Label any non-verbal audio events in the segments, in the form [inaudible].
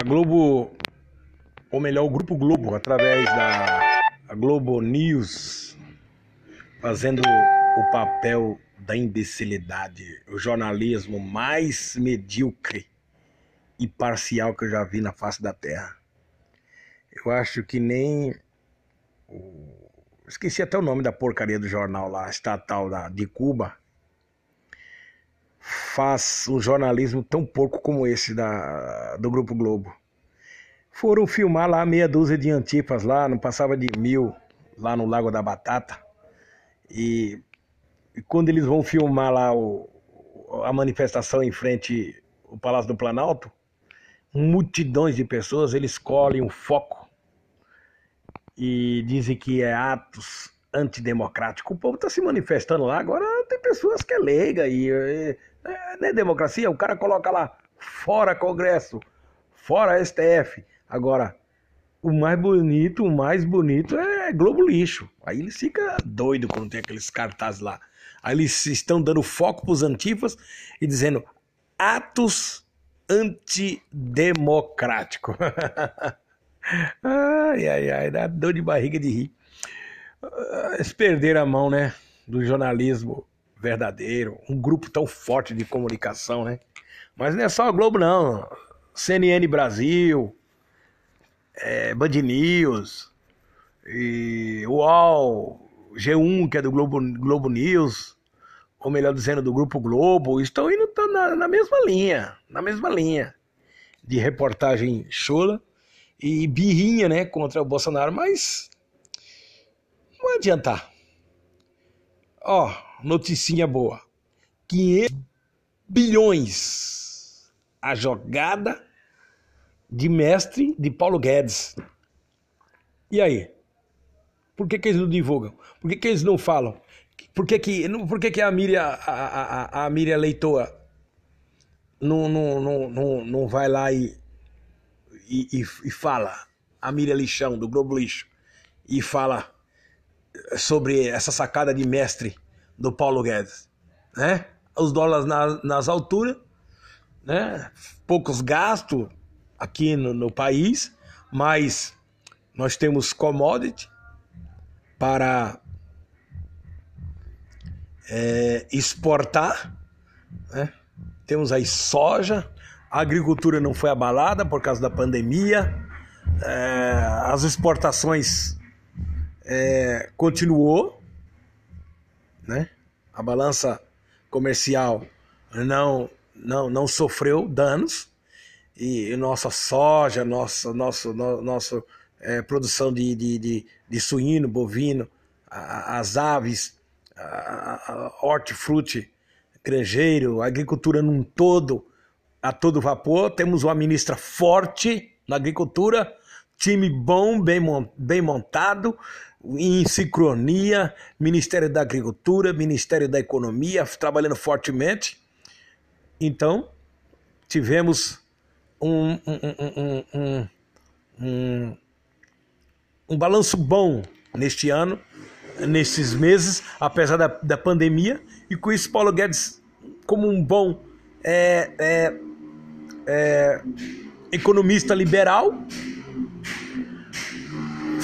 a Globo, ou melhor, o Grupo Globo, através da Globo News, fazendo o papel da imbecilidade, o jornalismo mais medíocre e parcial que eu já vi na face da Terra. Eu acho que nem. Esqueci até o nome da porcaria do jornal lá, estatal da, de Cuba. Faz um jornalismo tão porco como esse da, do Grupo Globo. Foram filmar lá meia dúzia de antipas lá, não passava de mil, lá no Lago da Batata. E, e quando eles vão filmar lá o, a manifestação em frente ao Palácio do Planalto, multidões de pessoas, eles escolhem um foco e dizem que é atos antidemocráticos. O povo está se manifestando lá, agora pessoas que é leiga e é, é, não é democracia, o cara coloca lá fora Congresso, fora STF. Agora, o mais bonito, o mais bonito é Globo Lixo. Aí eles ficam doidos quando tem aqueles cartazes lá. Aí eles estão dando foco para os antifas e dizendo atos antidemocráticos. [laughs] ai, ai, ai, dá dor de barriga de rir. Eles perderam a mão, né? Do jornalismo verdadeiro, um grupo tão forte de comunicação, né? Mas não é só a Globo, não. CNN Brasil, é, Band News, e UOL, G1, que é do Globo, Globo News, ou melhor dizendo, do Grupo Globo, estão indo na, na mesma linha, na mesma linha de reportagem chula e birrinha, né, contra o Bolsonaro, mas não vai adiantar. Ó, noticinha boa. 500 bilhões a jogada de mestre de Paulo Guedes. E aí? Por que, que eles não divulgam? Por que, que eles não falam? Por que, que, por que, que a Miriam, a, a, a Miriam Leitoa não, não, não, não, não vai lá e, e, e fala, a Miriam Lixão, do Globo Lixo, e fala sobre essa sacada de mestre do Paulo Guedes, né? Os dólares na, nas alturas, né? Poucos gastos, aqui no, no país, mas nós temos commodity para é, exportar, né? temos aí soja, a agricultura não foi abalada por causa da pandemia, é, as exportações é, continuou, né? a balança comercial não, não, não sofreu danos, e nossa soja, nossa, nosso, no, nosso é, produção de, de, de, de, suíno, bovino, a, as aves, a, a hortifruti, granjeiro, agricultura num todo, a todo vapor. Temos uma ministra forte na agricultura, time bom, bem, montado, em sincronia, Ministério da Agricultura, Ministério da Economia, trabalhando fortemente. Então, tivemos um, um, um, um, um balanço bom neste ano, nesses meses, apesar da, da pandemia, e com isso Paulo Guedes, como um bom é, é, é, economista liberal,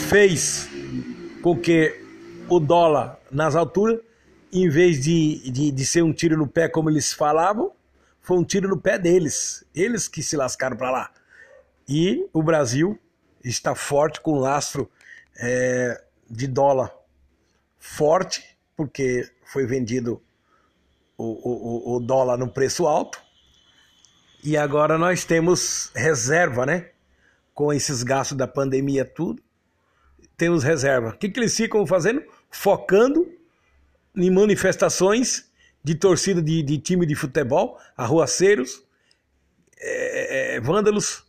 fez com que o dólar nas alturas, em vez de, de, de ser um tiro no pé como eles falavam, foi um tiro no pé deles. Eles que se lascaram para lá. E o Brasil está forte com lastro é, de dólar forte, porque foi vendido o, o, o dólar no preço alto. E agora nós temos reserva, né? Com esses gastos da pandemia, tudo. Temos reserva. O que, que eles ficam fazendo? Focando em manifestações de torcida de, de time de futebol, arruaceiros, é, é, é, vândalos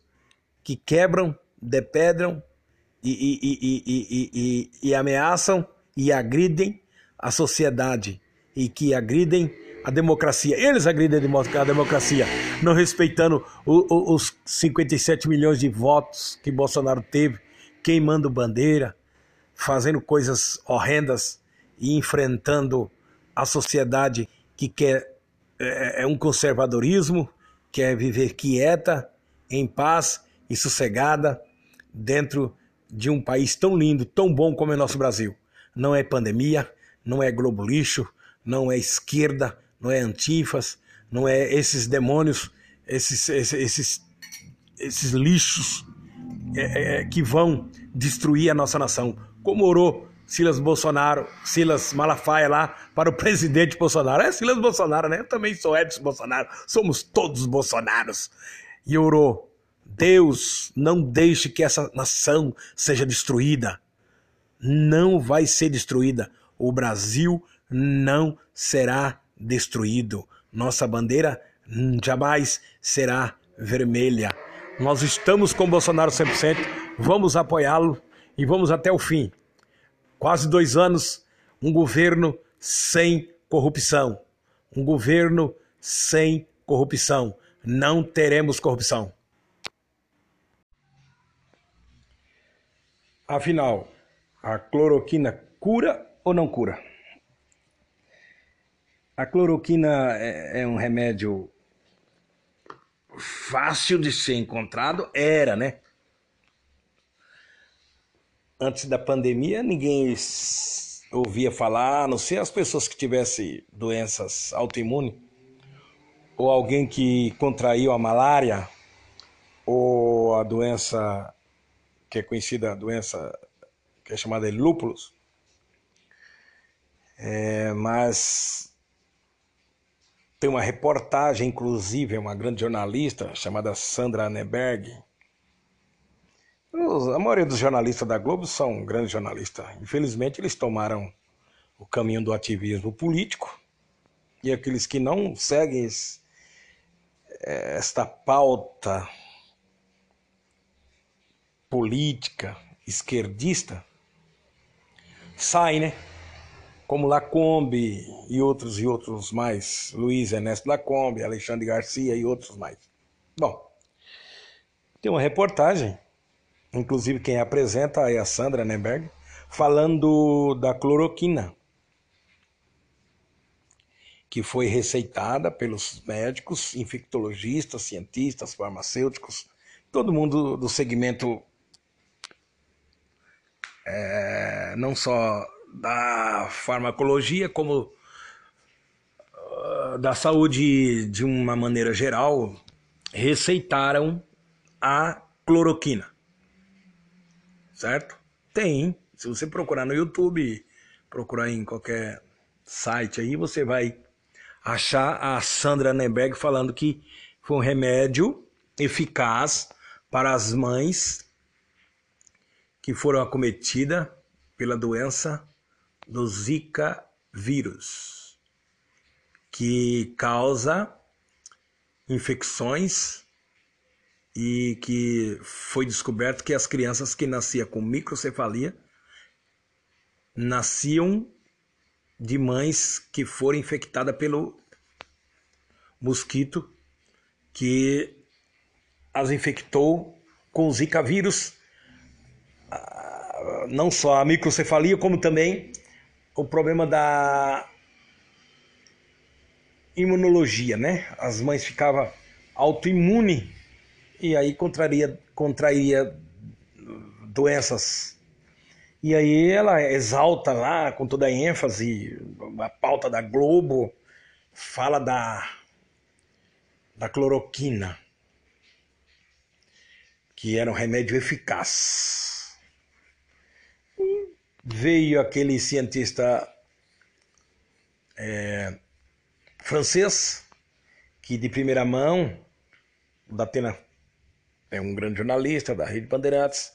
que quebram, depedram e, e, e, e, ameaçam e agridem a sociedade e que agridem a democracia. Eles agridem a democracia, não respeitando o, o, os 57 milhões de votos que Bolsonaro teve, queimando bandeira, fazendo coisas horrendas e enfrentando a sociedade que quer é, é um conservadorismo, quer viver quieta, em paz e sossegada dentro de um país tão lindo, tão bom como é nosso Brasil. Não é pandemia, não é globo lixo, não é esquerda, não é antifas, não é esses demônios, esses, esses, esses, esses lixos é, é, que vão destruir a nossa nação. Como orou Silas Bolsonaro, Silas Malafaia lá para o [laughs] presidente Bolsonaro. É Silas Bolsonaro, né? Eu também sou Edson Bolsonaro. Somos todos Bolsonaros. E orou: Deus, não deixe que essa nação seja destruída. Não vai ser destruída. O Brasil não será destruído. Nossa bandeira jamais será vermelha. Nós estamos com Bolsonaro 100%, vamos apoiá-lo e vamos até o fim quase dois anos, um governo sem corrupção. Um governo sem corrupção. Não teremos corrupção. Afinal, a cloroquina cura ou não cura? A cloroquina é, é um remédio fácil de ser encontrado? Era, né? antes da pandemia, ninguém ouvia falar, a não ser as pessoas que tivessem doenças autoimunes, ou alguém que contraiu a malária, ou a doença que é conhecida, a doença que é chamada de lúpulos. É, mas tem uma reportagem, inclusive, uma grande jornalista chamada Sandra Neberg, a maioria dos jornalistas da Globo são grandes jornalistas. Infelizmente, eles tomaram o caminho do ativismo político e aqueles que não seguem é, esta pauta política esquerdista saem, né? Como Lacombe e outros e outros mais, Luiz Ernesto Lacombe, Alexandre Garcia e outros mais. Bom, tem uma reportagem inclusive quem apresenta é a Sandra Nemberg, falando da cloroquina, que foi receitada pelos médicos, infectologistas, cientistas, farmacêuticos, todo mundo do segmento é, não só da farmacologia, como uh, da saúde de uma maneira geral, receitaram a cloroquina certo? Tem. Se você procurar no YouTube, procurar em qualquer site aí, você vai achar a Sandra Nemberg falando que foi um remédio eficaz para as mães que foram acometidas pela doença do Zika vírus, que causa infecções e que foi descoberto que as crianças que nasciam com microcefalia nasciam de mães que foram infectadas pelo mosquito que as infectou com o Zika vírus, ah, não só a microcefalia, como também o problema da imunologia, né? As mães ficavam autoimune e aí contraria, contrairia doenças. E aí ela exalta lá com toda a ênfase a pauta da Globo, fala da, da cloroquina, que era um remédio eficaz. Veio aquele cientista é, francês que de primeira mão, da Atena é um grande jornalista da Rede Bandeirantes,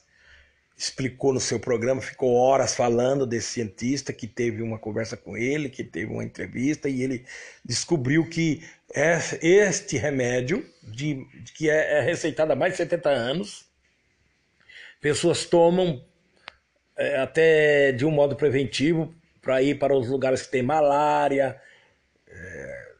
explicou no seu programa, ficou horas falando desse cientista que teve uma conversa com ele, que teve uma entrevista e ele descobriu que é este remédio, de, que é, é receitado há mais de 70 anos, pessoas tomam é, até de um modo preventivo para ir para os lugares que tem malária, é,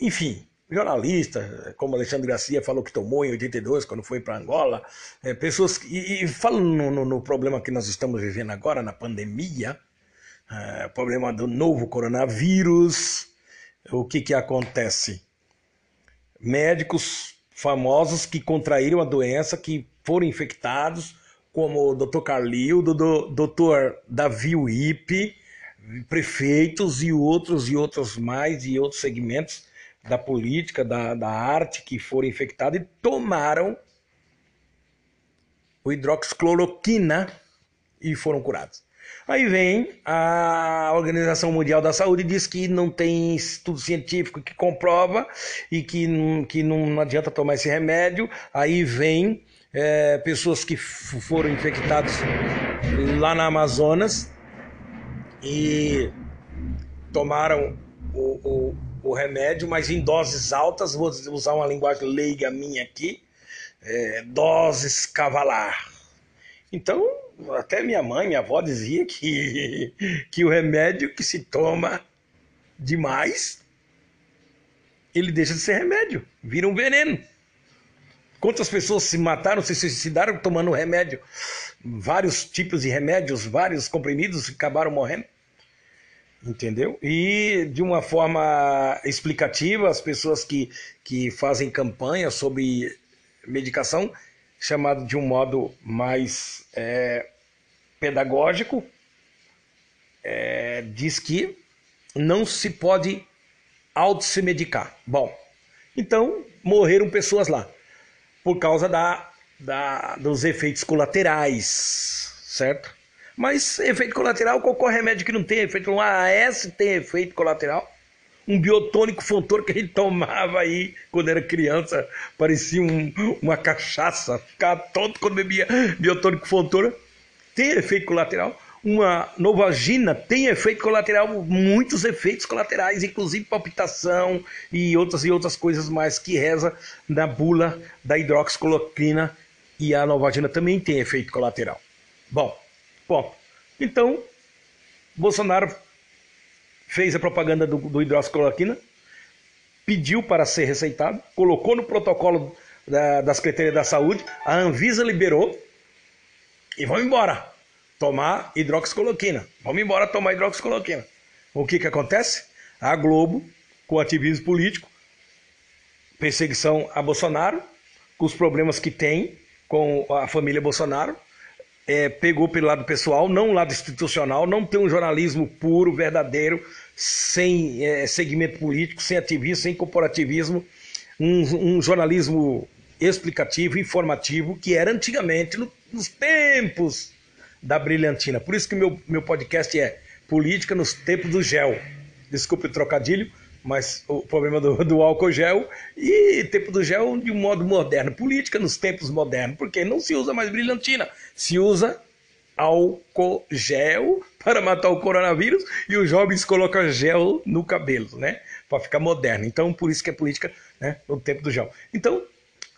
enfim, jornalista, como Alexandre Garcia falou que tomou em 82, quando foi para Angola, é, pessoas. E, e falando no, no, problema que nós estamos vivendo agora, na pandemia, problema do novo coronavírus, o que, que acontece? Médicos famosos que contraíram a doença, que foram infectados, como o Dr. Carlil, o Dr. Davi Wipe, prefeitos e outros e outros mais e outros segmentos da política, da, da arte que foram infectados e tomaram o hidroxicloroquina e foram curados. Aí vem a Organização Mundial da Saúde e diz que não tem estudo científico que comprova e que, que não adianta tomar esse remédio. Aí vem é, pessoas que foram infectadas lá na Amazonas e tomaram o, o, o, remédio, mas em doses altas. Vou usar uma linguagem leiga minha aqui: é, doses cavalar. Então, até minha mãe, minha avó dizia que, [laughs] que o remédio que se toma demais, ele deixa de ser remédio, vira um veneno. Quantas pessoas se mataram, se suicidaram tomando remédio? Vários tipos de remédios, vários comprimidos acabaram morrendo. Entendeu? E de uma forma explicativa, as pessoas que, que fazem campanha sobre medicação chamado de um modo mais é, pedagógico, é, diz que não se pode auto-se medicar. Bom, então morreram pessoas lá por causa da, da, dos efeitos colaterais, certo? Mas efeito colateral, qualquer remédio que não tem efeito, um AS tem efeito colateral um biotônico fontor que a gente tomava aí quando era criança, parecia um, uma cachaça, ficava tonto quando bebia biotônico fontor, tem efeito colateral. Uma novagina tem efeito colateral, muitos efeitos colaterais, inclusive palpitação e outras e outras coisas mais que reza na bula da hidroxicloroquina e a novagina também tem efeito colateral. Bom, bom, então Bolsonaro fez a propaganda do, do hidroxicloroquina, pediu para ser receitado, colocou no protocolo da, da Secretaria da Saúde, a Anvisa liberou e vamos embora tomar hidroxicloroquina. Vamos embora tomar hidroxicloroquina. O que, que acontece? A Globo, com ativismo político, perseguição a Bolsonaro, com os problemas que tem com a família Bolsonaro, é, pegou pelo lado pessoal, não o lado institucional, não tem um jornalismo puro, verdadeiro, sem é, segmento político, sem ativismo, sem corporativismo, um, um, jornalismo explicativo, informativo, que era antigamente, no, nos tempos da brilhantina. Por isso que meu, meu podcast é Política nos Tempos do Gel. Desculpe o trocadilho, mas o problema do, do álcool gel e tempo do gel de um modo moderno. Política nos tempos modernos, porque não se usa mais brilhantina, se usa álcool gel para matar o coronavírus e os jovens colocam gel no cabelo, né? Para ficar moderno. Então, por isso que é política né, no tempo do gel. Então,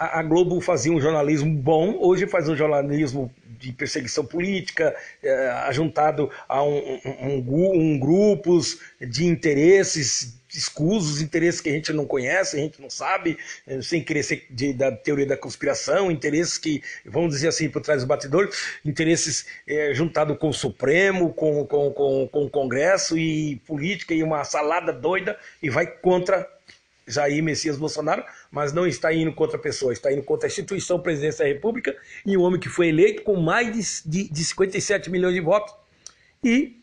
a, Globo fazia um jornalismo bom, hoje faz um jornalismo de perseguição política, é, ajuntado a um, um, um, grupos de interesses escusos, interesses que a gente não conhece, a gente não sabe, eh, sem querer ser de, da teoria da conspiração, interesses que, vamos dizer assim, por trás dos batidores, interesses é, juntados com o Supremo, com, com, com, com o Congresso e política e uma salada doida e vai contra Jair Messias Bolsonaro, mas não está indo contra a pessoa, está indo contra a instituição presidência da República e um homem que foi eleito com mais de, de, de 57 milhões de votos e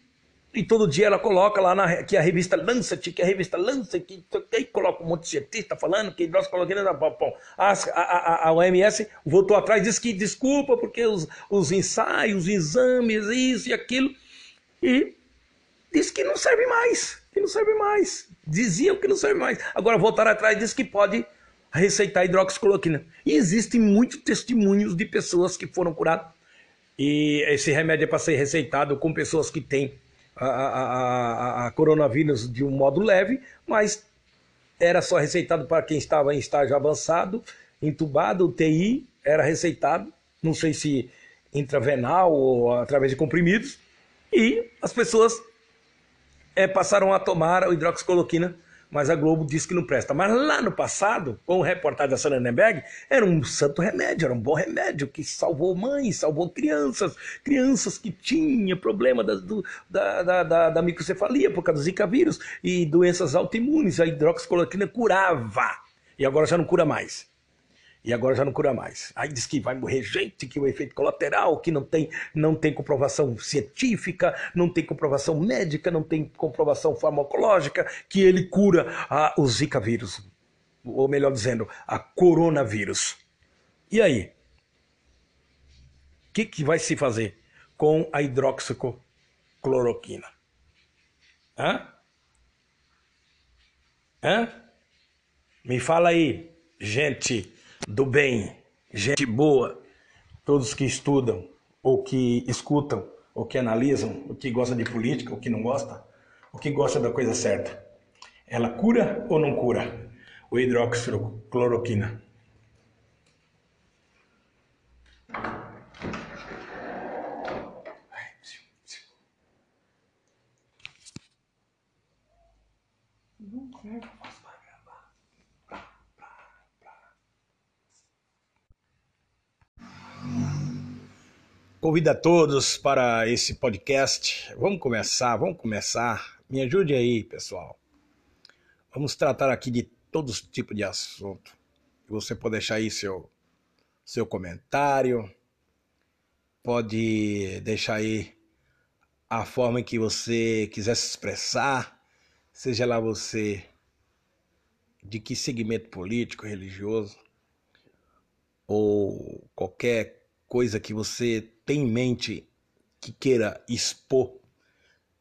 e todo dia ela coloca lá na, que a revista Lancet, que a revista Lancet, que, que coloca um monte de cientista falando que hidroxicloroquina da bom. A, a, a, OMS voltou atrás, disse que desculpa porque os, os ensaios, os exames, isso e aquilo, e disse que não serve mais, que não serve mais. Diziam que não serve mais. Agora voltaram atrás e disse que pode receitar hidroxicloroquina. E existem muitos testemunhos de pessoas que foram curadas. E esse remédio é para ser receitado com pessoas que têm a, a, a, coronavírus de um modo leve, mas era só receitado para quem estava em estágio avançado, entubado, UTI, era receitado, não sei se intravenal ou através de comprimidos, e as pessoas é, passaram a tomar o hidroxicloroquina mas a Globo disse que não presta. Mas lá no passado, com o reportagem da Sonnenberg, era um santo remédio, era um bom remédio que salvou mães, salvou crianças, crianças que tinham problema da, do, da, da, da, da microcefalia por causa do Zika vírus e doenças autoimunes. A hidroxicloroquina curava e agora já não cura mais. E agora já não cura mais. Aí diz que vai morrer gente, que o efeito colateral, que não tem, não tem comprovação científica, não tem comprovação médica, não tem comprovação farmacológica, que ele cura a, o Zika vírus. Ou melhor dizendo, a coronavírus. E aí? O que, que vai se fazer com a hidroxicloroquina? Hã? Hã? Me fala aí, gente do bem, gente boa, todos que estudam, ou que escutam, ou que analisam, o que gosta de política, o que não gosta, o que gosta da coisa certa. Ela cura ou não cura? O hidroxicloroquina. Convido a todos para esse podcast. Vamos começar, vamos começar. Me ajude aí, pessoal. Vamos tratar aqui de todos os tipos de assunto. Você pode deixar aí seu, seu comentário, pode deixar aí a forma em que você quiser se expressar, seja lá você de que segmento político, religioso, ou qualquer coisa que você tem em mente que queira expor,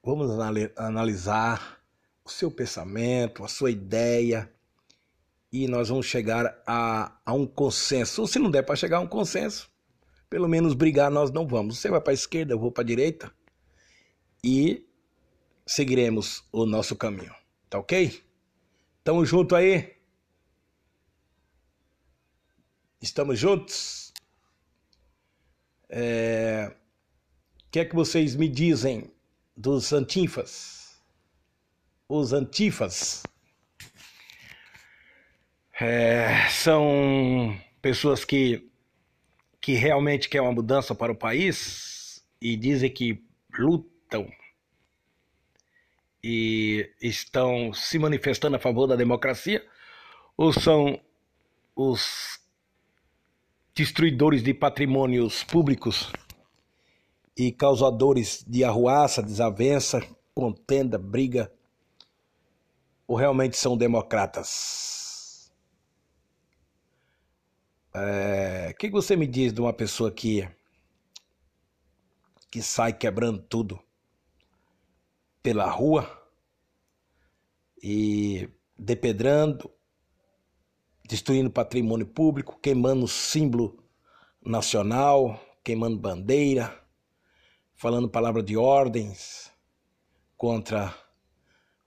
vamos analisar o seu pensamento, a sua ideia, e nós vamos chegar a, a um consenso. Ou se não der para chegar a um consenso, pelo menos brigar nós não vamos. Você vai para a esquerda, eu vou para a direita, e seguiremos o nosso caminho. Tá ok? Tamo junto aí? Estamos juntos? É... O que é que vocês me dizem dos antifas? Os antifas é... são pessoas que, que realmente querem uma mudança para o país e dizem que lutam e estão se manifestando a favor da democracia ou são os destruidores de patrimônios públicos e causadores de arruaça, desavença, contenda, briga, ou realmente são democratas? O é, que você me diz de uma pessoa que, que sai quebrando tudo pela rua e depedrando destruindo patrimônio público, queimando símbolo nacional, queimando bandeira, falando palavra de ordens contra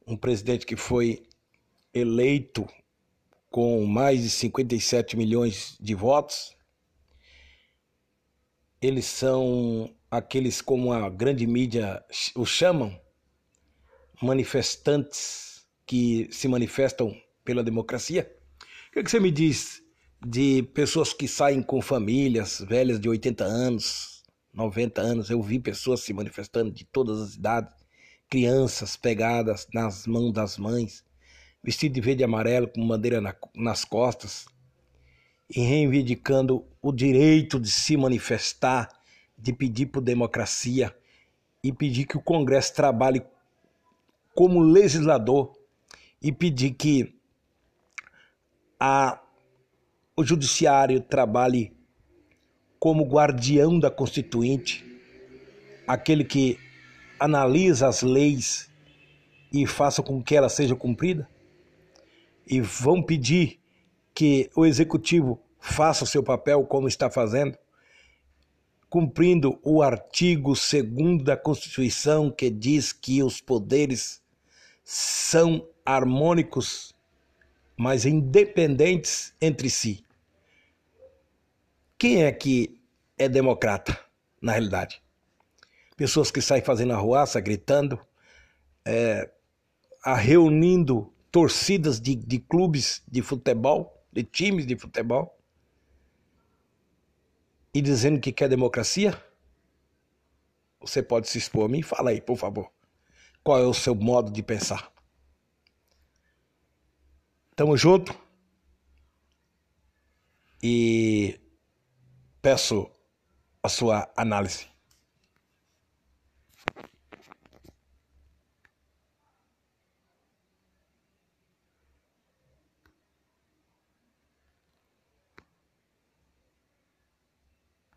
um presidente que foi eleito com mais de 57 milhões de votos. Eles são aqueles como a grande mídia os chamam, manifestantes que se manifestam pela democracia. O que, é que você me diz de pessoas que saem com famílias velhas de 80 anos, 90 anos? Eu vi pessoas se manifestando de todas as idades, crianças pegadas nas mãos das mães, vestido de verde e amarelo com bandeira na, nas costas, e reivindicando o direito de se manifestar, de pedir por democracia e pedir que o Congresso trabalhe como legislador e pedir que a, o judiciário trabalhe como guardião da Constituinte, aquele que analisa as leis e faça com que ela seja cumprida? E vão pedir que o executivo faça o seu papel como está fazendo, cumprindo o artigo 2 da Constituição que diz que os poderes são harmônicos mas independentes entre si. Quem é que é democrata, na realidade? Pessoas que saem fazendo arruaça, gritando, é, reunindo torcidas de, de clubes de futebol, de times de futebol, e dizendo que quer democracia? Você pode se expor a mim? Fala aí, por favor. Qual é o seu modo de pensar? Tamo junto. e peço a sua análise.